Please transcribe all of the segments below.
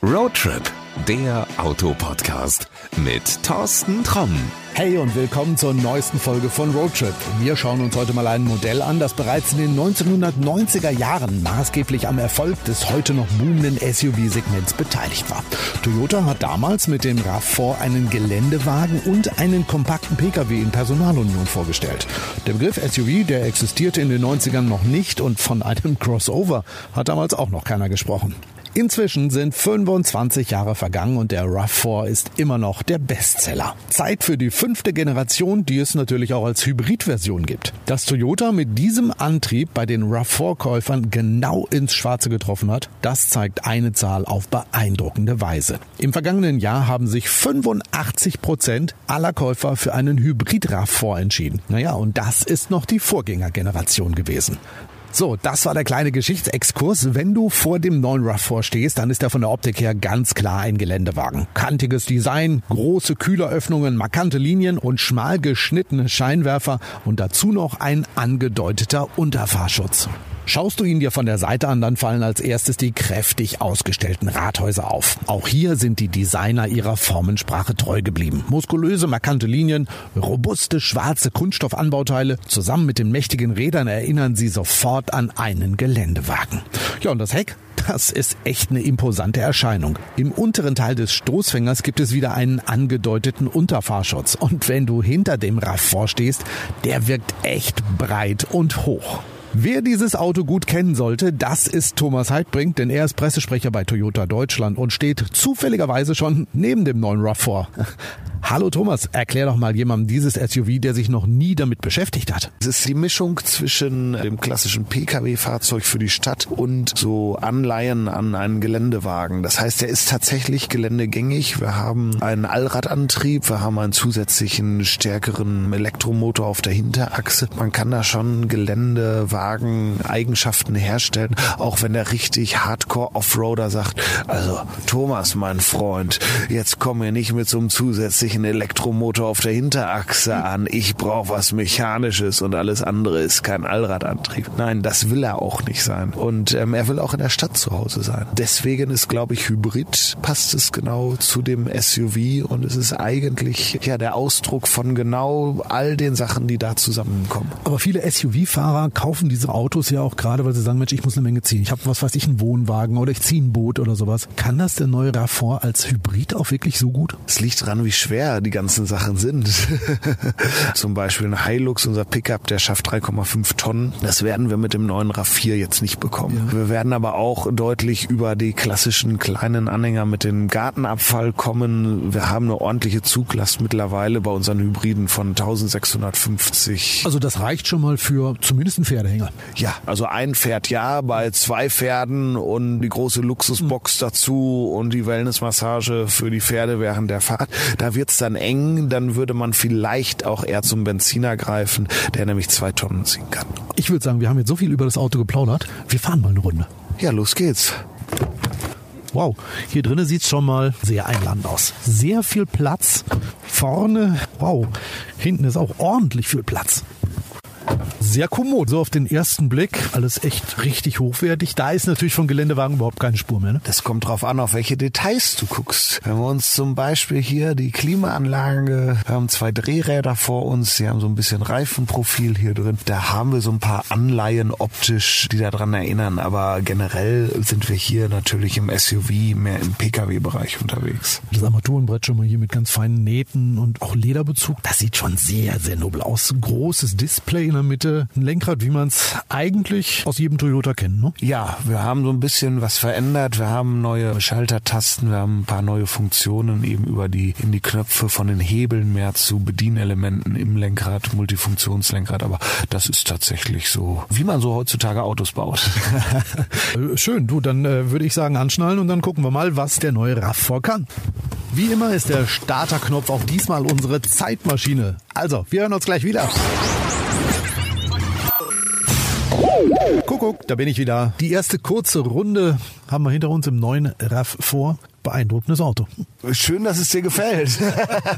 Roadtrip, der Autopodcast mit Thorsten Tromm. Hey und willkommen zur neuesten Folge von Roadtrip. Wir schauen uns heute mal ein Modell an, das bereits in den 1990er Jahren maßgeblich am Erfolg des heute noch boomenden SUV-Segments beteiligt war. Toyota hat damals mit dem RAV4 einen Geländewagen und einen kompakten Pkw in Personalunion vorgestellt. Der Begriff SUV, der existierte in den 90ern noch nicht und von einem Crossover hat damals auch noch keiner gesprochen. Inzwischen sind 25 Jahre vergangen und der RAV4 ist immer noch der Bestseller. Zeit für die fünfte Generation, die es natürlich auch als Hybridversion gibt. Dass Toyota mit diesem Antrieb bei den RAV4-Käufern genau ins Schwarze getroffen hat, das zeigt eine Zahl auf beeindruckende Weise. Im vergangenen Jahr haben sich 85 Prozent aller Käufer für einen Hybrid-RAV4 entschieden. Naja, und das ist noch die Vorgängergeneration gewesen. So, das war der kleine Geschichtsexkurs. Wenn du vor dem neuen RAV4 stehst, dann ist er von der Optik her ganz klar ein Geländewagen. Kantiges Design, große Kühleröffnungen, markante Linien und schmal geschnittene Scheinwerfer und dazu noch ein angedeuteter Unterfahrschutz. Schaust du ihn dir von der Seite an, dann fallen als erstes die kräftig ausgestellten Rathäuser auf. Auch hier sind die Designer ihrer Formensprache treu geblieben. Muskulöse, markante Linien, robuste schwarze Kunststoffanbauteile, zusammen mit den mächtigen Rädern erinnern sie sofort an einen Geländewagen. Ja, und das Heck? Das ist echt eine imposante Erscheinung. Im unteren Teil des Stoßfängers gibt es wieder einen angedeuteten Unterfahrschutz. Und wenn du hinter dem RAV vorstehst, der wirkt echt breit und hoch. Wer dieses Auto gut kennen sollte, das ist Thomas Heidbrink, denn er ist Pressesprecher bei Toyota Deutschland und steht zufälligerweise schon neben dem neuen RAV4. Hallo Thomas, erklär doch mal jemandem dieses SUV, der sich noch nie damit beschäftigt hat. Es ist die Mischung zwischen dem klassischen Pkw-Fahrzeug für die Stadt und so Anleihen an einen Geländewagen. Das heißt, er ist tatsächlich geländegängig. Wir haben einen Allradantrieb, wir haben einen zusätzlichen stärkeren Elektromotor auf der Hinterachse. Man kann da schon Geländewagen-Eigenschaften herstellen, auch wenn der richtig Hardcore-Offroader sagt, also Thomas, mein Freund, jetzt komm mir nicht mit so einem zusätzlichen Elektromotor auf der Hinterachse an. Ich brauche was Mechanisches und alles andere ist kein Allradantrieb. Nein, das will er auch nicht sein. Und ähm, er will auch in der Stadt zu Hause sein. Deswegen ist, glaube ich, Hybrid passt es genau zu dem SUV und es ist eigentlich ja der Ausdruck von genau all den Sachen, die da zusammenkommen. Aber viele SUV-Fahrer kaufen diese Autos ja auch gerade, weil sie sagen, Mensch, ich muss eine Menge ziehen. Ich habe was weiß ich, einen Wohnwagen oder ich ziehe ein Boot oder sowas. Kann das der neue RAV4 als Hybrid auch wirklich so gut? Es liegt dran, wie schwer die ganzen Sachen sind. Zum Beispiel ein Hilux, unser Pickup, der schafft 3,5 Tonnen. Das werden wir mit dem neuen RAV4 jetzt nicht bekommen. Ja. Wir werden aber auch deutlich über die klassischen kleinen Anhänger mit dem Gartenabfall kommen. Wir haben eine ordentliche Zuglast mittlerweile bei unseren Hybriden von 1650. Also das reicht schon mal für zumindest einen Pferdehänger. Ja, also ein Pferd ja, bei zwei Pferden und die große Luxusbox dazu und die Wellnessmassage für die Pferde während der Fahrt. Da wird's dann eng, dann würde man vielleicht auch eher zum Benziner greifen, der nämlich zwei Tonnen ziehen kann. Ich würde sagen, wir haben jetzt so viel über das Auto geplaudert. Wir fahren mal eine Runde. Ja, los geht's. Wow, hier drinnen sieht's schon mal sehr einladend aus. Sehr viel Platz. Vorne, wow, hinten ist auch ordentlich viel Platz sehr kommod. So auf den ersten Blick alles echt richtig hochwertig. Da ist natürlich von Geländewagen überhaupt keine Spur mehr. Ne? Das kommt drauf an, auf welche Details du guckst. Wenn wir uns zum Beispiel hier die Klimaanlage, wir haben zwei Drehräder vor uns, sie haben so ein bisschen Reifenprofil hier drin. Da haben wir so ein paar Anleihen optisch, die daran erinnern. Aber generell sind wir hier natürlich im SUV, mehr im Pkw-Bereich unterwegs. Das Armaturenbrett schon mal hier mit ganz feinen Nähten und auch Lederbezug. Das sieht schon sehr, sehr nobel aus. Großes Display in der Mitte ein Lenkrad, wie man es eigentlich aus jedem Toyota kennt. Ne? Ja, wir haben so ein bisschen was verändert. Wir haben neue Schaltertasten, wir haben ein paar neue Funktionen eben über die in die Knöpfe von den Hebeln mehr zu Bedienelementen im Lenkrad, Multifunktionslenkrad. Aber das ist tatsächlich so, wie man so heutzutage Autos baut. Schön, du, dann äh, würde ich sagen anschnallen und dann gucken wir mal, was der neue RAV4 kann. Wie immer ist der Starterknopf auch diesmal unsere Zeitmaschine. Also, wir hören uns gleich wieder. Kuckuck, da bin ich wieder. Die erste kurze Runde haben wir hinter uns im neuen RAV vor. Beeindruckendes Auto. Schön, dass es dir gefällt.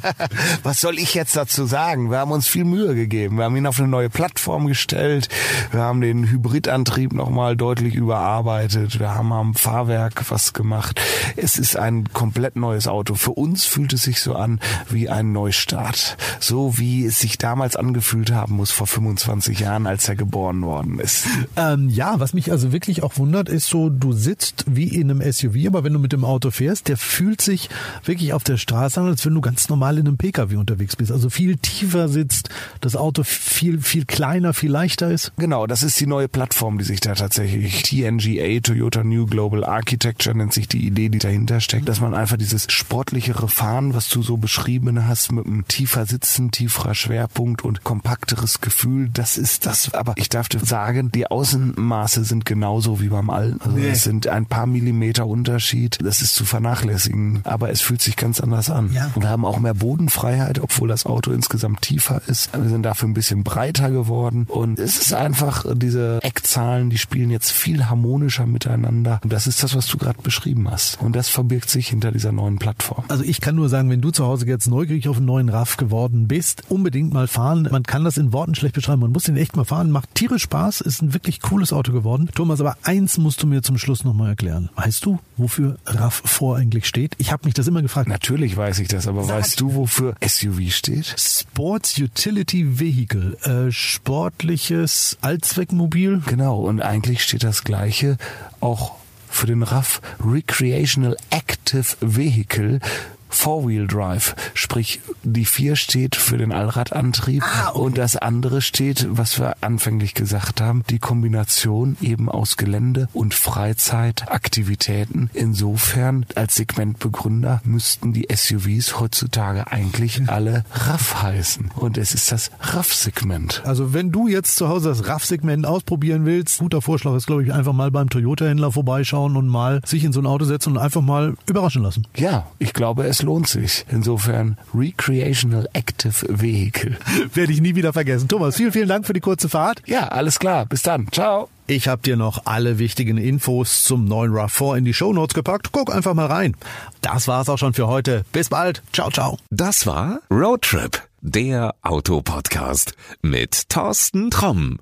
Was soll ich jetzt dazu sagen? Wir haben uns viel Mühe gegeben. Wir haben ihn auf eine neue Plattform gestellt. Wir haben den Hybridantrieb nochmal deutlich überarbeitet. Wir haben am Fahrwerk was gemacht. Es ist ein komplett neues Auto. Für uns fühlt es sich so an wie ein Neustart. So wie es sich damals angefühlt haben muss vor 25 Jahren, als er geboren worden ist. Ähm, ja, was mich also wirklich auch wundert, ist so, du sitzt wie in einem SUV, aber wenn du mit dem Auto fährst, der fühlt sich wirklich auf der Straße an, als wenn du ganz normal in einem Pkw unterwegs bist. Also viel tiefer sitzt, das Auto viel, viel kleiner, viel leichter ist. Genau, das ist die neue Plattform, die sich da tatsächlich TNGA, Toyota New Global Architecture nennt sich die Idee, die dahinter steckt, dass man einfach dieses sportlichere Fahren, was du so beschrieben hast, mit einem tiefer Sitzen, tieferer Schwerpunkt und kompakteres Gefühl, das ist das. Aber ich darf dir sagen, die Außenmaße sind genauso wie beim alten. Also Nee. es sind ein paar Millimeter Unterschied. Das ist zu vernachlässigen. Aber es fühlt sich ganz anders an. Ja. Wir haben auch mehr Bodenfreiheit, obwohl das Auto insgesamt tiefer ist. Wir sind dafür ein bisschen breiter geworden. Und es ist einfach, diese Eckzahlen, die spielen jetzt viel harmonischer miteinander. Und das ist das, was du gerade beschrieben hast. Und das verbirgt sich hinter dieser neuen Plattform. Also ich kann nur sagen, wenn du zu Hause jetzt neugierig auf einen neuen RAV geworden bist, unbedingt mal fahren. Man kann das in Worten schlecht beschreiben. Man muss den echt mal fahren. Macht tierisch Spaß. Ist ein wirklich cooles Auto geworden. Thomas, aber eins musst du mir zum Schluss nochmal erklären. Weißt du, wofür RAV4 eigentlich steht? Ich habe mich das immer gefragt. Natürlich weiß ich das, aber weißt du, wofür SUV steht? Sports Utility Vehicle, äh, sportliches Allzweckmobil. Genau, und eigentlich steht das Gleiche auch für den RAF Recreational Active Vehicle. Four-Wheel Drive, sprich die vier steht für den Allradantrieb und das andere steht, was wir anfänglich gesagt haben, die Kombination eben aus Gelände und Freizeitaktivitäten. Insofern als Segmentbegründer müssten die SUVs heutzutage eigentlich alle RAF heißen und es ist das RAF-Segment. Also wenn du jetzt zu Hause das RAV-Segment ausprobieren willst, guter Vorschlag ist, glaube ich, einfach mal beim Toyota-Händler vorbeischauen und mal sich in so ein Auto setzen und einfach mal überraschen lassen. Ja, ich glaube, es lohnt sich. Insofern Recreational Active Vehicle. Werde ich nie wieder vergessen. Thomas, vielen, vielen Dank für die kurze Fahrt. Ja, alles klar. Bis dann. Ciao. Ich habe dir noch alle wichtigen Infos zum neuen RAV4 in die Shownotes gepackt. Guck einfach mal rein. Das war's auch schon für heute. Bis bald. Ciao, ciao. Das war Roadtrip, der Autopodcast mit Thorsten Tromm.